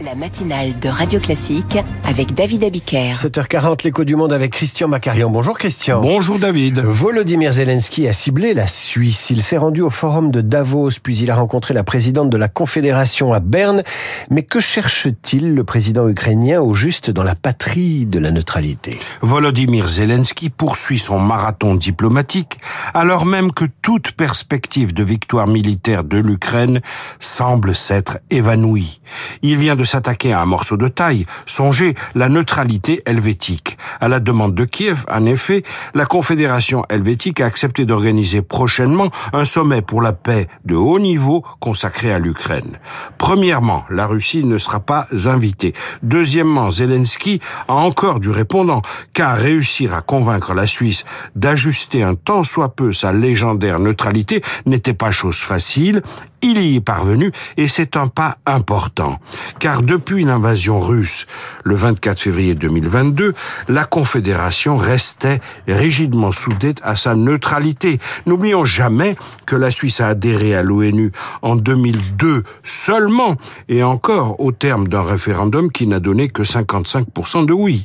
La matinale de Radio Classique avec David Abiker. 7h40, l'écho du monde avec Christian Macarian. Bonjour Christian. Bonjour David. Volodymyr Zelensky a ciblé la Suisse. Il s'est rendu au forum de Davos, puis il a rencontré la présidente de la Confédération à Berne. Mais que cherche-t-il, le président ukrainien, au juste dans la patrie de la neutralité? Volodymyr Zelensky poursuit son marathon diplomatique, alors même que toute perspective de victoire militaire de l'Ukraine semble s'être évanouie. Il vient de s'attaquer à un morceau de taille. Songez la neutralité helvétique. À la demande de Kiev, en effet, la Confédération helvétique a accepté d'organiser prochainement un sommet pour la paix de haut niveau consacré à l'Ukraine. Premièrement, la Russie ne sera pas invitée. Deuxièmement, Zelensky a encore du répondant, car réussir à convaincre la Suisse d'ajuster un tant soit peu sa légendaire neutralité n'était pas chose facile. Il y est parvenu et c'est un pas important. Car depuis l'invasion russe, le 24 février 2022, la Confédération restait rigidement soudée à sa neutralité. N'oublions jamais que la Suisse a adhéré à l'ONU en 2002 seulement et encore au terme d'un référendum qui n'a donné que 55% de oui.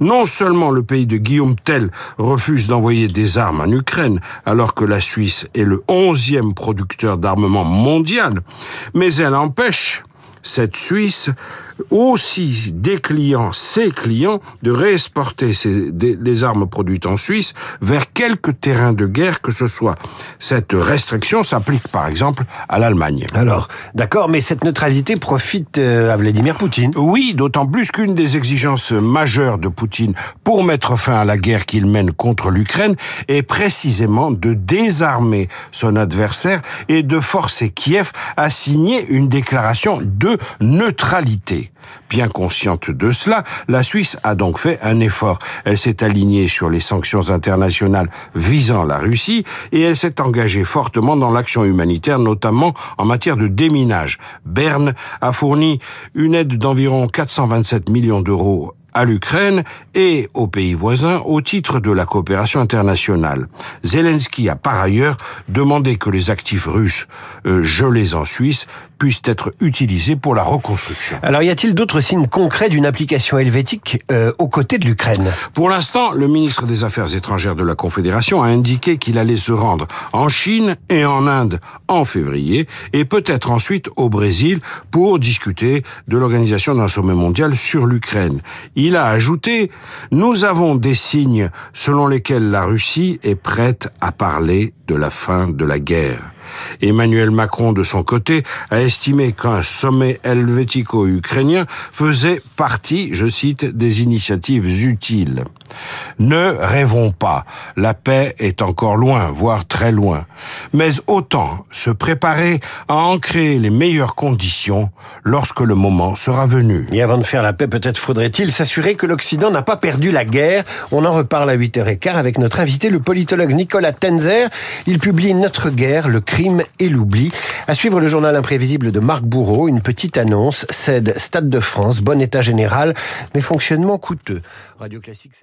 Non seulement le pays de Guillaume Tell refuse d'envoyer des armes en Ukraine alors que la Suisse est le onzième producteur d'armement mondial mais elle empêche cette Suisse aussi des clients, ses clients, de réexporter ces, des, les armes produites en Suisse vers quelques terrains de guerre que ce soit. Cette restriction s'applique par exemple à l'Allemagne. Alors, d'accord, mais cette neutralité profite euh, à Vladimir Poutine. Oui, d'autant plus qu'une des exigences majeures de Poutine pour mettre fin à la guerre qu'il mène contre l'Ukraine est précisément de désarmer son adversaire et de forcer Kiev à signer une déclaration de neutralité. Bien consciente de cela, la Suisse a donc fait un effort. Elle s'est alignée sur les sanctions internationales visant la Russie et elle s'est engagée fortement dans l'action humanitaire, notamment en matière de déminage. Berne a fourni une aide d'environ 427 millions d'euros à l'Ukraine et aux pays voisins au titre de la coopération internationale. Zelensky a par ailleurs demandé que les actifs russes euh, gelés en Suisse puissent être utilisés pour la reconstruction. Alors y a-t-il d'autres signes concrets d'une application helvétique euh, aux côtés de l'Ukraine? Pour l'instant, le ministre des Affaires étrangères de la Confédération a indiqué qu'il allait se rendre en Chine et en Inde en février et peut-être ensuite au Brésil pour discuter de l'organisation d'un sommet mondial sur l'Ukraine. Il a ajouté Nous avons des signes selon lesquels la Russie est prête à parler de la fin de la guerre. Emmanuel Macron, de son côté, a estimé qu'un sommet helvético-ukrainien faisait partie, je cite, des initiatives utiles. Ne rêvons pas, la paix est encore loin, voire très loin. Mais autant se préparer à en créer les meilleures conditions lorsque le moment sera venu. Et avant de faire la paix, peut-être faudrait-il s'assurer que l'Occident n'a pas perdu la guerre. On en reparle à 8h15 avec notre invité, le politologue Nicolas Tenzer. Il publie Notre guerre, le crime et l'oubli. À suivre le journal imprévisible de Marc Bourreau, une petite annonce, cède Stade de France, bon état général, mais fonctionnement coûteux. Radio Classique,